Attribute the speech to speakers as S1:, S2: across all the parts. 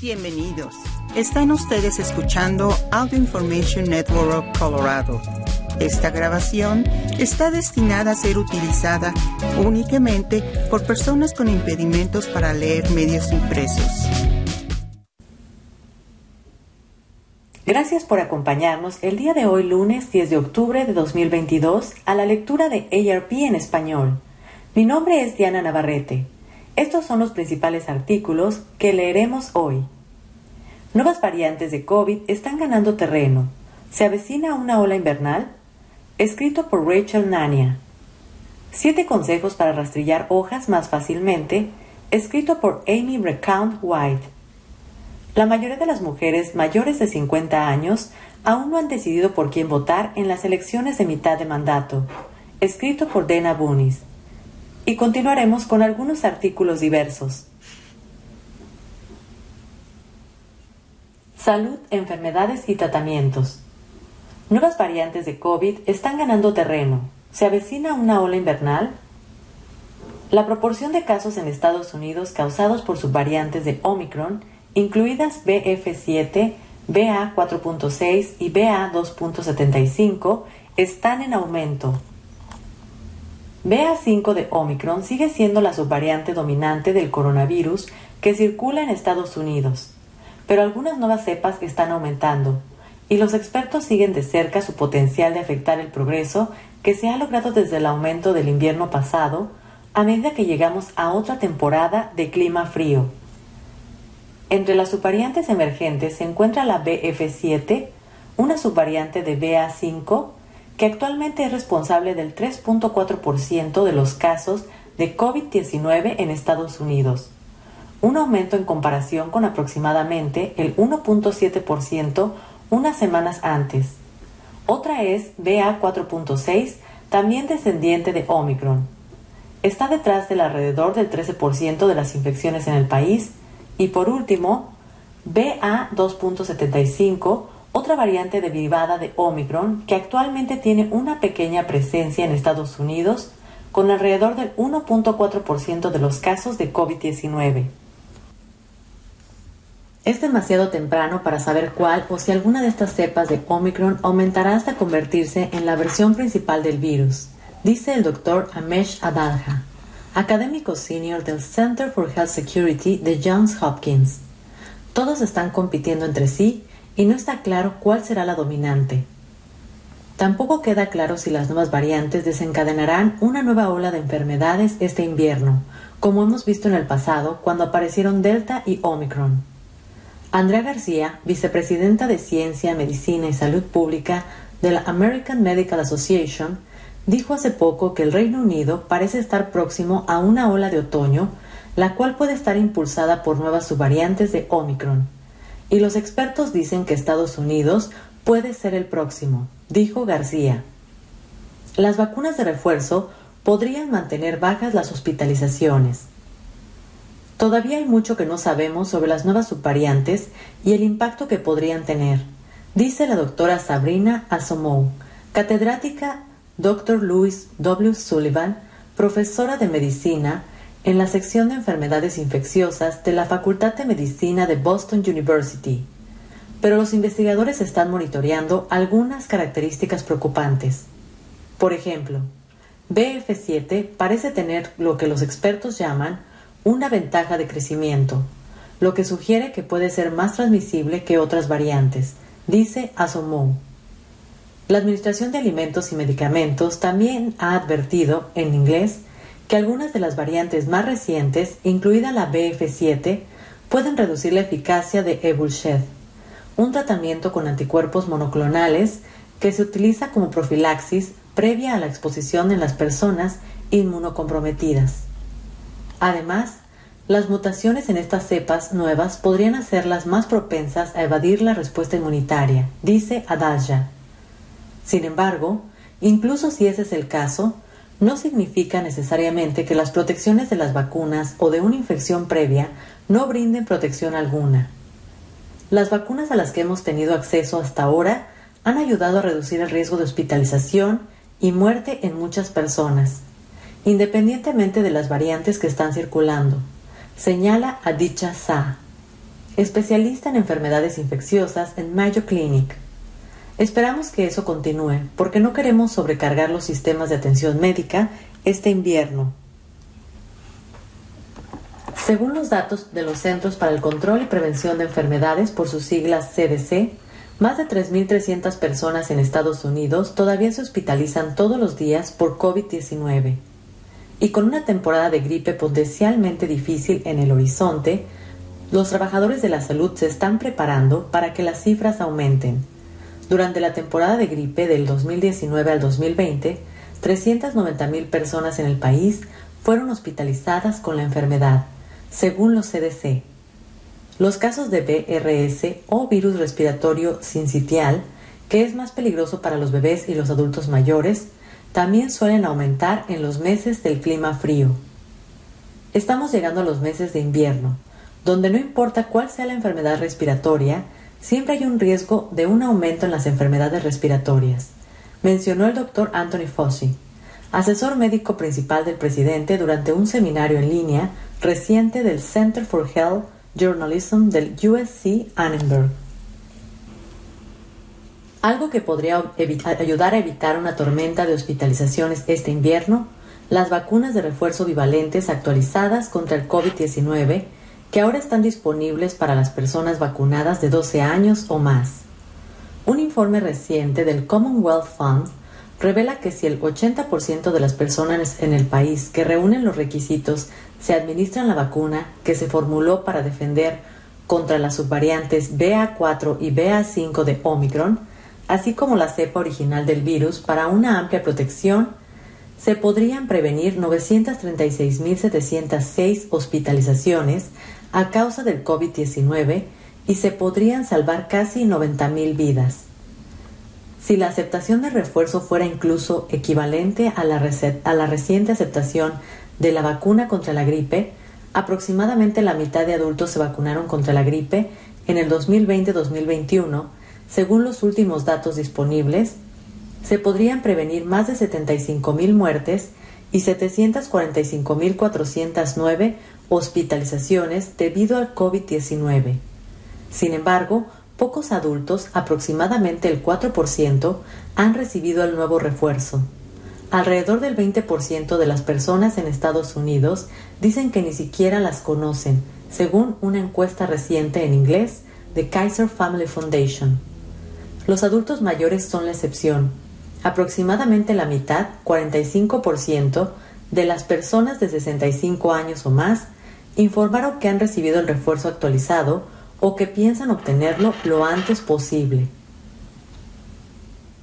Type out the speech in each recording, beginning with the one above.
S1: Bienvenidos. Están ustedes escuchando Audio Information Network of Colorado. Esta grabación está destinada a ser utilizada únicamente por personas con impedimentos para leer medios impresos.
S2: Gracias por acompañarnos el día de hoy, lunes 10 de octubre de 2022, a la lectura de ARP en español. Mi nombre es Diana Navarrete. Estos son los principales artículos que leeremos hoy. Nuevas variantes de COVID están ganando terreno. ¿Se avecina una ola invernal? Escrito por Rachel Nania. Siete consejos para rastrillar hojas más fácilmente. Escrito por Amy Recount White. La mayoría de las mujeres mayores de 50 años aún no han decidido por quién votar en las elecciones de mitad de mandato. Escrito por Dana Bunis y continuaremos con algunos artículos diversos. Salud, enfermedades y tratamientos. Nuevas variantes de COVID están ganando terreno. ¿Se avecina una ola invernal? La proporción de casos en Estados Unidos causados por subvariantes de Omicron, incluidas BF7, BA4.6 y BA2.75, están en aumento BA5 de Omicron sigue siendo la subvariante dominante del coronavirus que circula en Estados Unidos, pero algunas nuevas cepas están aumentando y los expertos siguen de cerca su potencial de afectar el progreso que se ha logrado desde el aumento del invierno pasado a medida que llegamos a otra temporada de clima frío. Entre las subvariantes emergentes se encuentra la BF7, una subvariante de BA5 que actualmente es responsable del 3.4% de los casos de COVID-19 en Estados Unidos, un aumento en comparación con aproximadamente el 1.7% unas semanas antes. Otra es BA4.6, también descendiente de Omicron. Está detrás del alrededor del 13% de las infecciones en el país. Y por último, BA2.75, otra variante derivada de Omicron que actualmente tiene una pequeña presencia en Estados Unidos con alrededor del 1.4% de los casos de COVID-19. Es demasiado temprano para saber cuál o si alguna de estas cepas de Omicron aumentará hasta convertirse en la versión principal del virus, dice el doctor Amesh Adalja, académico senior del Center for Health Security de Johns Hopkins. Todos están compitiendo entre sí y no está claro cuál será la dominante. Tampoco queda claro si las nuevas variantes desencadenarán una nueva ola de enfermedades este invierno, como hemos visto en el pasado cuando aparecieron Delta y Omicron. Andrea García, vicepresidenta de Ciencia, Medicina y Salud Pública de la American Medical Association, dijo hace poco que el Reino Unido parece estar próximo a una ola de otoño, la cual puede estar impulsada por nuevas subvariantes de Omicron y los expertos dicen que Estados Unidos puede ser el próximo, dijo García. Las vacunas de refuerzo podrían mantener bajas las hospitalizaciones. Todavía hay mucho que no sabemos sobre las nuevas subvariantes y el impacto que podrían tener, dice la doctora Sabrina Asomou, catedrática Dr. Louis W. Sullivan, profesora de medicina en la sección de enfermedades infecciosas de la Facultad de Medicina de Boston University, pero los investigadores están monitoreando algunas características preocupantes. Por ejemplo, BF7 parece tener lo que los expertos llaman una ventaja de crecimiento, lo que sugiere que puede ser más transmisible que otras variantes, dice Asomou. La Administración de Alimentos y Medicamentos también ha advertido, en inglés, que algunas de las variantes más recientes, incluida la BF7, pueden reducir la eficacia de Ebulshed, un tratamiento con anticuerpos monoclonales que se utiliza como profilaxis previa a la exposición en las personas inmunocomprometidas. Además, las mutaciones en estas cepas nuevas podrían hacerlas más propensas a evadir la respuesta inmunitaria, dice Adalja. Sin embargo, incluso si ese es el caso, no significa necesariamente que las protecciones de las vacunas o de una infección previa no brinden protección alguna. Las vacunas a las que hemos tenido acceso hasta ahora han ayudado a reducir el riesgo de hospitalización y muerte en muchas personas, independientemente de las variantes que están circulando, señala a dicha SA. especialista en enfermedades infecciosas en Mayo Clinic. Esperamos que eso continúe porque no queremos sobrecargar los sistemas de atención médica este invierno. Según los datos de los Centros para el Control y Prevención de Enfermedades, por sus siglas CDC, más de 3.300 personas en Estados Unidos todavía se hospitalizan todos los días por COVID-19. Y con una temporada de gripe potencialmente difícil en el horizonte, los trabajadores de la salud se están preparando para que las cifras aumenten. Durante la temporada de gripe del 2019 al 2020, 390.000 personas en el país fueron hospitalizadas con la enfermedad, según los CDC. Los casos de BRS o virus respiratorio sincitial, que es más peligroso para los bebés y los adultos mayores, también suelen aumentar en los meses del clima frío. Estamos llegando a los meses de invierno, donde no importa cuál sea la enfermedad respiratoria, siempre hay un riesgo de un aumento en las enfermedades respiratorias, mencionó el doctor Anthony Fauci, asesor médico principal del presidente durante un seminario en línea reciente del Center for Health Journalism del USC Annenberg. Algo que podría ayudar a evitar una tormenta de hospitalizaciones este invierno, las vacunas de refuerzo bivalentes actualizadas contra el COVID-19 que ahora están disponibles para las personas vacunadas de 12 años o más. Un informe reciente del Commonwealth Fund revela que si el 80% de las personas en el país que reúnen los requisitos se administran la vacuna que se formuló para defender contra las subvariantes BA4 y BA5 de Omicron, así como la cepa original del virus para una amplia protección, se podrían prevenir 936.706 hospitalizaciones a causa del COVID-19 y se podrían salvar casi 90.000 vidas. Si la aceptación de refuerzo fuera incluso equivalente a la, a la reciente aceptación de la vacuna contra la gripe, aproximadamente la mitad de adultos se vacunaron contra la gripe en el 2020-2021, según los últimos datos disponibles, se podrían prevenir más de 75.000 muertes y 745.409 hospitalizaciones debido al COVID-19. Sin embargo, pocos adultos, aproximadamente el 4%, han recibido el nuevo refuerzo. Alrededor del 20% de las personas en Estados Unidos dicen que ni siquiera las conocen, según una encuesta reciente en inglés de Kaiser Family Foundation. Los adultos mayores son la excepción. Aproximadamente la mitad, 45%, de las personas de 65 años o más informaron que han recibido el refuerzo actualizado o que piensan obtenerlo lo antes posible.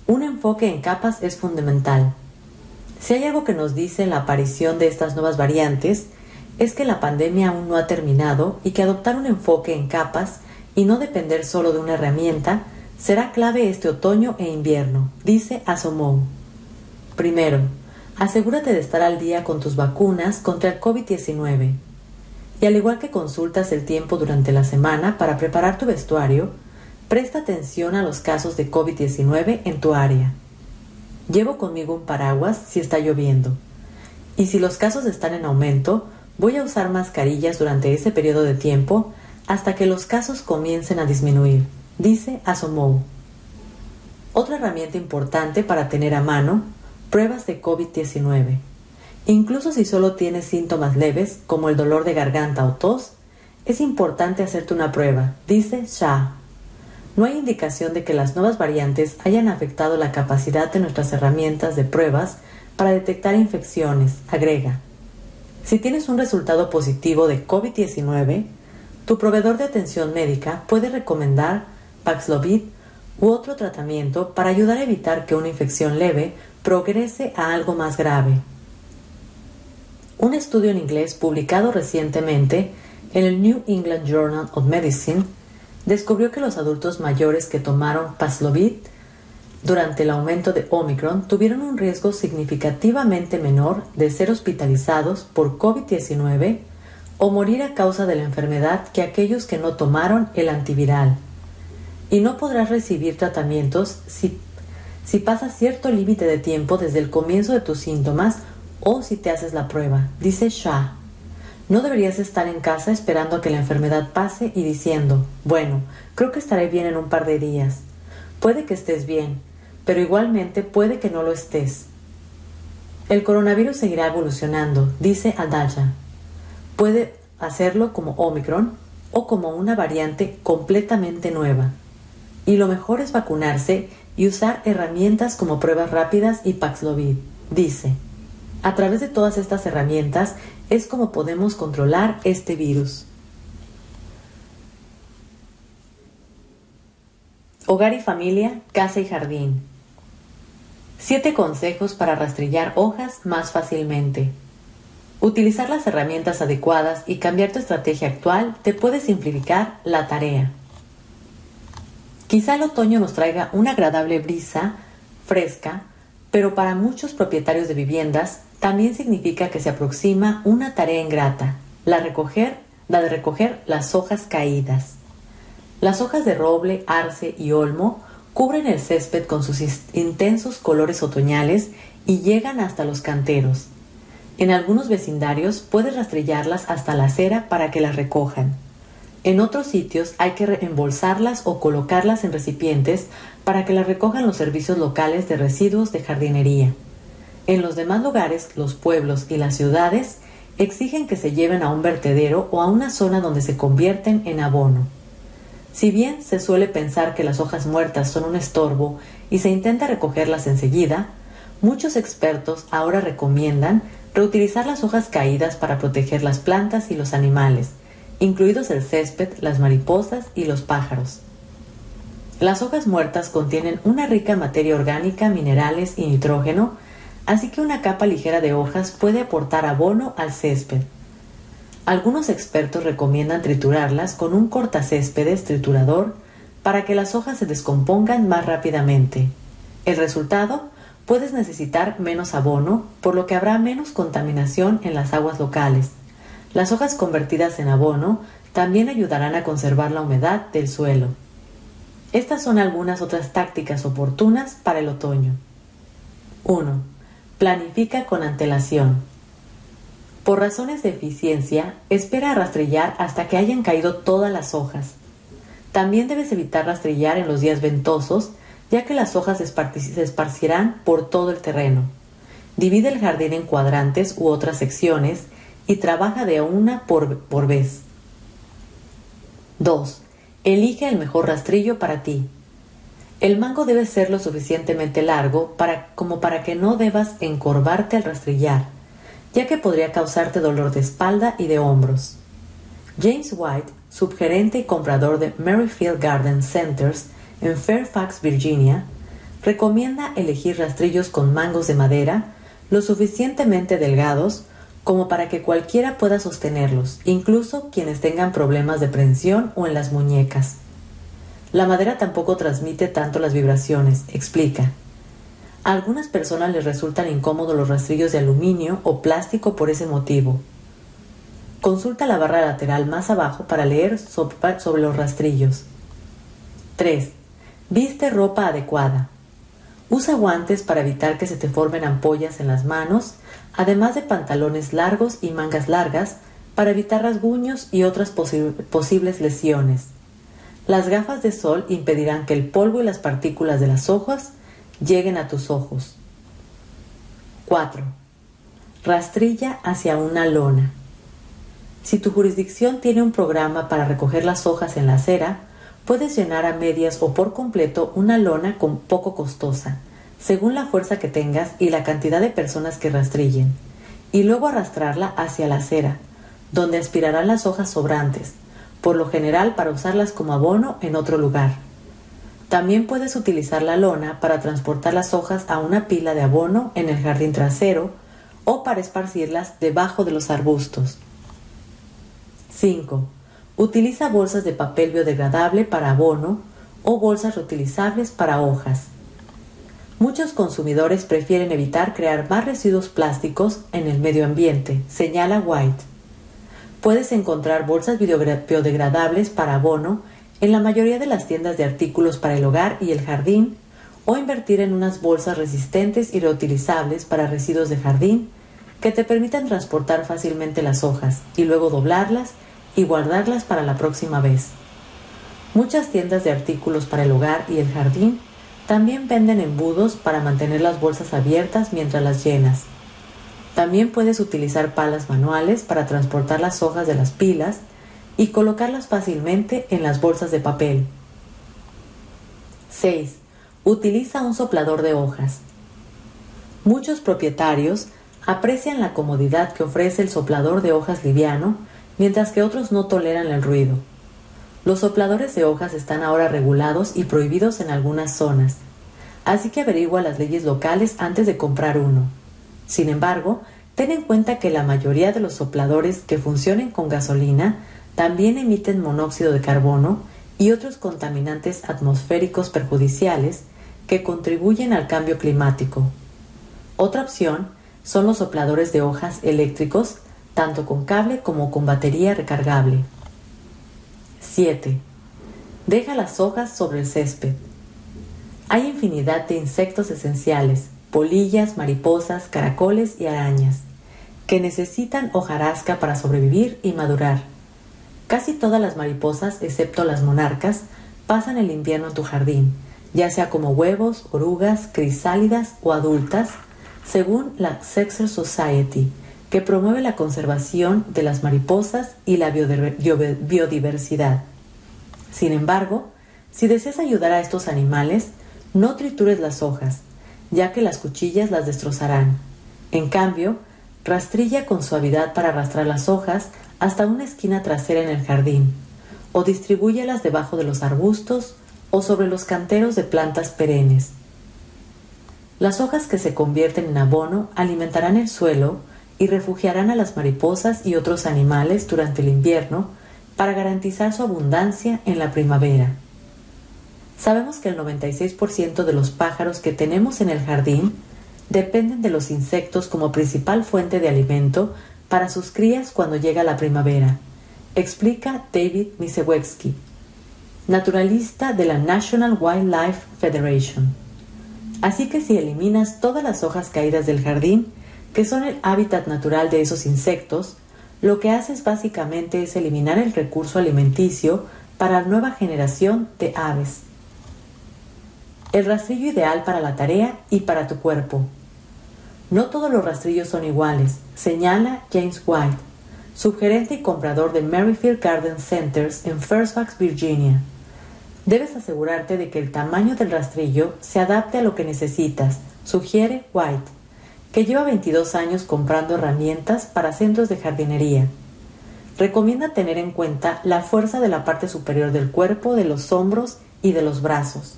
S2: Un enfoque en capas es fundamental. Si hay algo que nos dice la aparición de estas nuevas variantes, es que la pandemia aún no ha terminado y que adoptar un enfoque en capas y no depender solo de una herramienta será clave este otoño e invierno, dice Asomou. Primero, asegúrate de estar al día con tus vacunas contra el COVID-19 y al igual que consultas el tiempo durante la semana para preparar tu vestuario, presta atención a los casos de COVID-19 en tu área. Llevo conmigo un paraguas si está lloviendo. Y si los casos están en aumento, voy a usar mascarillas durante ese periodo de tiempo hasta que los casos comiencen a disminuir, dice Asomou. Otra herramienta importante para tener a mano, pruebas de COVID-19. Incluso si solo tienes síntomas leves, como el dolor de garganta o tos, es importante hacerte una prueba, dice Shah. No hay indicación de que las nuevas variantes hayan afectado la capacidad de nuestras herramientas de pruebas para detectar infecciones, agrega. Si tienes un resultado positivo de COVID-19, tu proveedor de atención médica puede recomendar Paxlovid u otro tratamiento para ayudar a evitar que una infección leve progrese a algo más grave. Un estudio en inglés publicado recientemente en el New England Journal of Medicine descubrió que los adultos mayores que tomaron Paxlovid durante el aumento de Omicron tuvieron un riesgo significativamente menor de ser hospitalizados por COVID-19 o morir a causa de la enfermedad que aquellos que no tomaron el antiviral. Y no podrás recibir tratamientos si, si pasa cierto límite de tiempo desde el comienzo de tus síntomas o si te haces la prueba, dice Shah. No deberías estar en casa esperando a que la enfermedad pase y diciendo, bueno, creo que estaré bien en un par de días. Puede que estés bien, pero igualmente puede que no lo estés. El coronavirus seguirá evolucionando, dice Adaya. Puede hacerlo como Omicron o como una variante completamente nueva. Y lo mejor es vacunarse y usar herramientas como pruebas rápidas y Paxlovid, dice. A través de todas estas herramientas es como podemos controlar este virus. Hogar y familia, casa y jardín. Siete consejos para rastrillar hojas más fácilmente. Utilizar las herramientas adecuadas y cambiar tu estrategia actual te puede simplificar la tarea. Quizá el otoño nos traiga una agradable brisa fresca, pero para muchos propietarios de viviendas también significa que se aproxima una tarea ingrata, la, recoger, la de recoger las hojas caídas. Las hojas de roble, arce y olmo cubren el césped con sus intensos colores otoñales y llegan hasta los canteros. En algunos vecindarios puedes rastrillarlas hasta la acera para que las recojan. En otros sitios hay que reembolsarlas o colocarlas en recipientes para que las recojan los servicios locales de residuos de jardinería. En los demás lugares, los pueblos y las ciudades exigen que se lleven a un vertedero o a una zona donde se convierten en abono. Si bien se suele pensar que las hojas muertas son un estorbo y se intenta recogerlas enseguida, muchos expertos ahora recomiendan Reutilizar las hojas caídas para proteger las plantas y los animales, incluidos el césped, las mariposas y los pájaros. Las hojas muertas contienen una rica materia orgánica, minerales y nitrógeno, así que una capa ligera de hojas puede aportar abono al césped. Algunos expertos recomiendan triturarlas con un cortacéspedes triturador para que las hojas se descompongan más rápidamente. El resultado puedes necesitar menos abono, por lo que habrá menos contaminación en las aguas locales. Las hojas convertidas en abono también ayudarán a conservar la humedad del suelo. Estas son algunas otras tácticas oportunas para el otoño. 1. Planifica con antelación. Por razones de eficiencia, espera a rastrillar hasta que hayan caído todas las hojas. También debes evitar rastrillar en los días ventosos ya que las hojas se esparcirán por todo el terreno. Divide el jardín en cuadrantes u otras secciones y trabaja de una por, por vez. 2. Elige el mejor rastrillo para ti. El mango debe ser lo suficientemente largo para, como para que no debas encorvarte al rastrillar, ya que podría causarte dolor de espalda y de hombros. James White, subgerente y comprador de Merrifield Garden Centers, en Fairfax, Virginia, recomienda elegir rastrillos con mangos de madera lo suficientemente delgados como para que cualquiera pueda sostenerlos, incluso quienes tengan problemas de prensión o en las muñecas. La madera tampoco transmite tanto las vibraciones, explica. A algunas personas les resultan incómodos los rastrillos de aluminio o plástico por ese motivo. Consulta la barra lateral más abajo para leer sobre los rastrillos. 3. Viste ropa adecuada. Usa guantes para evitar que se te formen ampollas en las manos, además de pantalones largos y mangas largas para evitar rasguños y otras posibles lesiones. Las gafas de sol impedirán que el polvo y las partículas de las hojas lleguen a tus ojos. 4. Rastrilla hacia una lona. Si tu jurisdicción tiene un programa para recoger las hojas en la acera, Puedes llenar a medias o por completo una lona con poco costosa, según la fuerza que tengas y la cantidad de personas que rastrillen, y luego arrastrarla hacia la acera, donde aspirarán las hojas sobrantes, por lo general para usarlas como abono en otro lugar. También puedes utilizar la lona para transportar las hojas a una pila de abono en el jardín trasero o para esparcirlas debajo de los arbustos. 5. Utiliza bolsas de papel biodegradable para abono o bolsas reutilizables para hojas. Muchos consumidores prefieren evitar crear más residuos plásticos en el medio ambiente, señala White. Puedes encontrar bolsas biodegradables para abono en la mayoría de las tiendas de artículos para el hogar y el jardín o invertir en unas bolsas resistentes y reutilizables para residuos de jardín que te permitan transportar fácilmente las hojas y luego doblarlas y guardarlas para la próxima vez. Muchas tiendas de artículos para el hogar y el jardín también venden embudos para mantener las bolsas abiertas mientras las llenas. También puedes utilizar palas manuales para transportar las hojas de las pilas y colocarlas fácilmente en las bolsas de papel. 6. Utiliza un soplador de hojas. Muchos propietarios aprecian la comodidad que ofrece el soplador de hojas liviano, mientras que otros no toleran el ruido. Los sopladores de hojas están ahora regulados y prohibidos en algunas zonas, así que averigua las leyes locales antes de comprar uno. Sin embargo, ten en cuenta que la mayoría de los sopladores que funcionen con gasolina también emiten monóxido de carbono y otros contaminantes atmosféricos perjudiciales que contribuyen al cambio climático. Otra opción son los sopladores de hojas eléctricos, tanto con cable como con batería recargable. 7. Deja las hojas sobre el césped. Hay infinidad de insectos esenciales, polillas, mariposas, caracoles y arañas, que necesitan hojarasca para sobrevivir y madurar. Casi todas las mariposas, excepto las monarcas, pasan el invierno en tu jardín, ya sea como huevos, orugas, crisálidas o adultas, según la Sexer Society, que promueve la conservación de las mariposas y la biodiversidad. Sin embargo, si deseas ayudar a estos animales, no tritures las hojas, ya que las cuchillas las destrozarán. En cambio, rastrilla con suavidad para arrastrar las hojas hasta una esquina trasera en el jardín, o distribúyelas debajo de los arbustos o sobre los canteros de plantas perennes. Las hojas que se convierten en abono alimentarán el suelo y refugiarán a las mariposas y otros animales durante el invierno para garantizar su abundancia en la primavera. Sabemos que el 96% de los pájaros que tenemos en el jardín dependen de los insectos como principal fuente de alimento para sus crías cuando llega la primavera, explica David Misewewski, naturalista de la National Wildlife Federation. Así que si eliminas todas las hojas caídas del jardín, que son el hábitat natural de esos insectos, lo que haces básicamente es eliminar el recurso alimenticio para la nueva generación de aves. El rastrillo ideal para la tarea y para tu cuerpo. No todos los rastrillos son iguales, señala James White, subgerente y comprador de Merrifield Garden Centers en Fairfax, Virginia. Debes asegurarte de que el tamaño del rastrillo se adapte a lo que necesitas, sugiere White, que lleva 22 años comprando herramientas para centros de jardinería. Recomienda tener en cuenta la fuerza de la parte superior del cuerpo, de los hombros y de los brazos.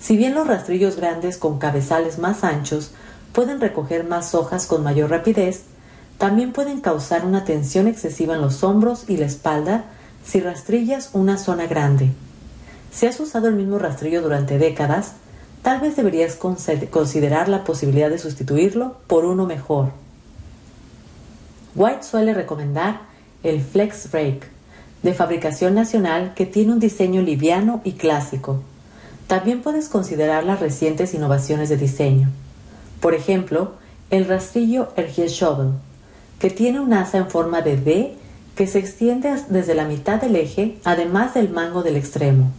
S2: Si bien los rastrillos grandes con cabezales más anchos pueden recoger más hojas con mayor rapidez, también pueden causar una tensión excesiva en los hombros y la espalda si rastrillas una zona grande. Si has usado el mismo rastrillo durante décadas, tal vez deberías considerar la posibilidad de sustituirlo por uno mejor. White suele recomendar el Flex Rake, de fabricación nacional que tiene un diseño liviano y clásico. También puedes considerar las recientes innovaciones de diseño. Por ejemplo, el rastrillo Ergier Shovel, que tiene un asa en forma de D que se extiende desde la mitad del eje, además del mango del extremo.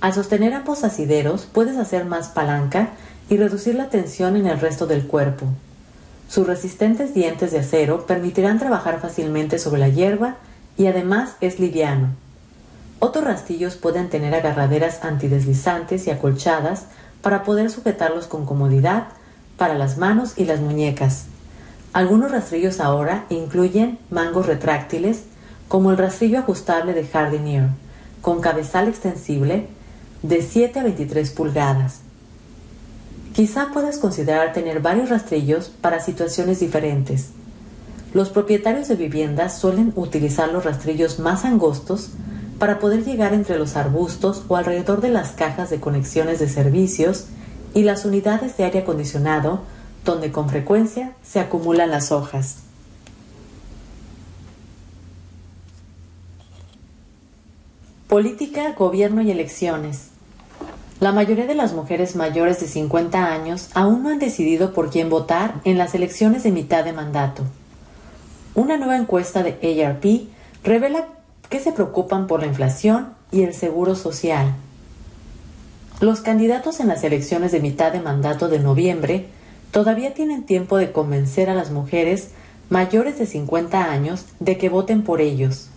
S2: Al sostener ambos asideros puedes hacer más palanca y reducir la tensión en el resto del cuerpo. Sus resistentes dientes de acero permitirán trabajar fácilmente sobre la hierba y además es liviano. Otros rastillos pueden tener agarraderas antideslizantes y acolchadas para poder sujetarlos con comodidad para las manos y las muñecas. Algunos rastrillos ahora incluyen mangos retráctiles, como el rastrillo ajustable de Jardinier, con cabezal extensible de 7 a 23 pulgadas. Quizá puedas considerar tener varios rastrillos para situaciones diferentes. Los propietarios de viviendas suelen utilizar los rastrillos más angostos para poder llegar entre los arbustos o alrededor de las cajas de conexiones de servicios y las unidades de aire acondicionado, donde con frecuencia se acumulan las hojas. Política, gobierno y elecciones. La mayoría de las mujeres mayores de 50 años aún no han decidido por quién votar en las elecciones de mitad de mandato. Una nueva encuesta de ARP revela que se preocupan por la inflación y el seguro social. Los candidatos en las elecciones de mitad de mandato de noviembre todavía tienen tiempo de convencer a las mujeres mayores de 50 años de que voten por ellos.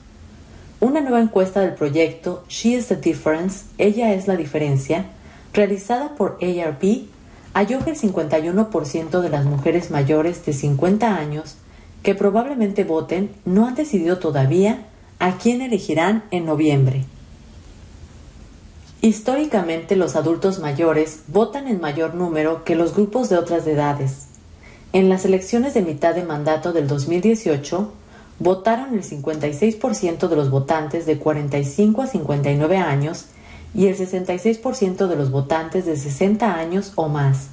S2: Una nueva encuesta del proyecto She is the Difference, Ella es la diferencia, realizada por ARP, halló que el 51% de las mujeres mayores de 50 años que probablemente voten no han decidido todavía a quién elegirán en noviembre. Históricamente los adultos mayores votan en mayor número que los grupos de otras edades. En las elecciones de mitad de mandato del 2018, votaron el 56% de los votantes de 45 a 59 años y el 66% de los votantes de 60 años o más.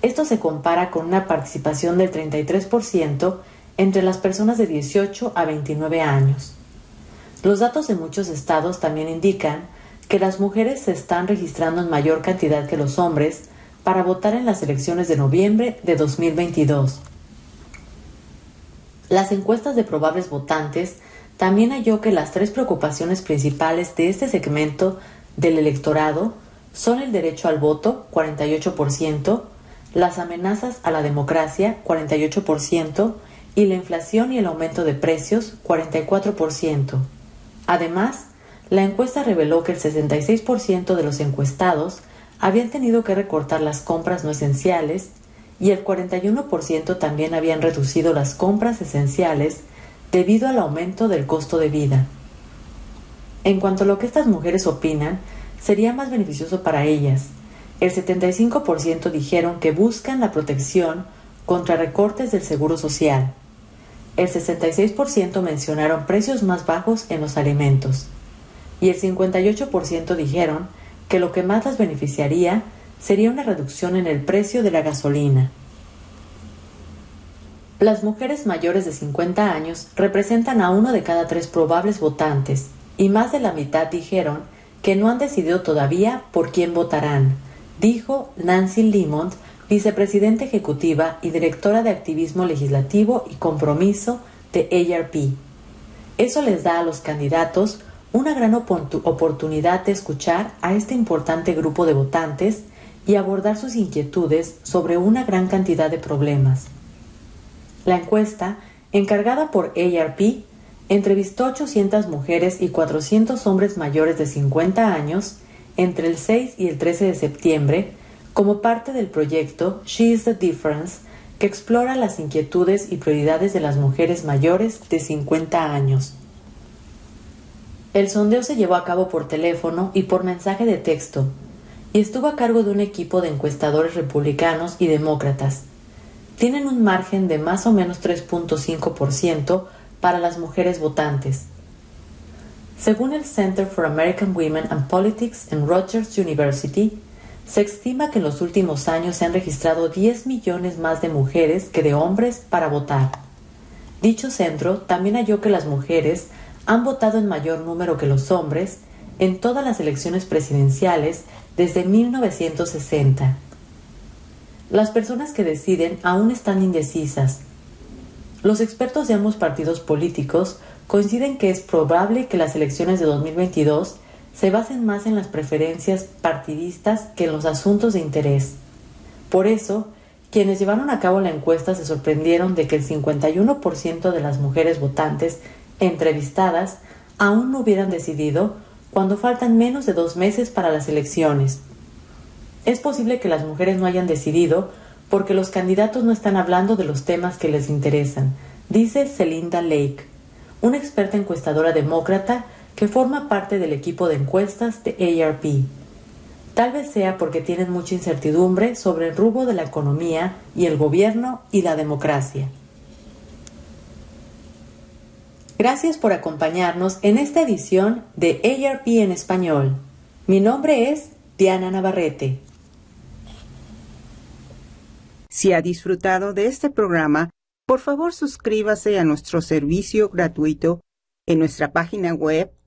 S2: Esto se compara con una participación del 33% entre las personas de 18 a 29 años. Los datos de muchos estados también indican que las mujeres se están registrando en mayor cantidad que los hombres para votar en las elecciones de noviembre de 2022. Las encuestas de probables votantes también halló que las tres preocupaciones principales de este segmento del electorado son el derecho al voto, 48%, las amenazas a la democracia, 48%, y la inflación y el aumento de precios, 44%. Además, la encuesta reveló que el 66% de los encuestados habían tenido que recortar las compras no esenciales y el 41% también habían reducido las compras esenciales debido al aumento del costo de vida. En cuanto a lo que estas mujeres opinan, sería más beneficioso para ellas. El 75% dijeron que buscan la protección contra recortes del seguro social. El 66% mencionaron precios más bajos en los alimentos. Y el 58% dijeron que lo que más las beneficiaría sería una reducción en el precio de la gasolina. Las mujeres mayores de 50 años representan a uno de cada tres probables votantes, y más de la mitad dijeron que no han decidido todavía por quién votarán, dijo Nancy Limont, vicepresidenta ejecutiva y directora de activismo legislativo y compromiso de ARP. Eso les da a los candidatos una gran oportunidad de escuchar a este importante grupo de votantes y abordar sus inquietudes sobre una gran cantidad de problemas. La encuesta, encargada por ARP, entrevistó 800 mujeres y 400 hombres mayores de 50 años entre el 6 y el 13 de septiembre como parte del proyecto She is the Difference, que explora las inquietudes y prioridades de las mujeres mayores de 50 años. El sondeo se llevó a cabo por teléfono y por mensaje de texto, y estuvo a cargo de un equipo de encuestadores republicanos y demócratas. Tienen un margen de más o menos 3.5% para las mujeres votantes. Según el Center for American Women and Politics en Rogers University, se estima que en los últimos años se han registrado 10 millones más de mujeres que de hombres para votar. Dicho centro también halló que las mujeres han votado en mayor número que los hombres en todas las elecciones presidenciales desde 1960. Las personas que deciden aún están indecisas. Los expertos de ambos partidos políticos coinciden que es probable que las elecciones de 2022 se basen más en las preferencias partidistas que en los asuntos de interés. Por eso, quienes llevaron a cabo la encuesta se sorprendieron de que el 51% de las mujeres votantes entrevistadas aún no hubieran decidido cuando faltan menos de dos meses para las elecciones. Es posible que las mujeres no hayan decidido porque los candidatos no están hablando de los temas que les interesan, dice Celinda Lake, una experta encuestadora demócrata que forma parte del equipo de encuestas de ARP. Tal vez sea porque tienen mucha incertidumbre sobre el rumbo de la economía y el gobierno y la democracia. Gracias por acompañarnos en esta edición de ARP en español. Mi nombre es Diana Navarrete.
S1: Si ha disfrutado de este programa, por favor suscríbase a nuestro servicio gratuito en nuestra página web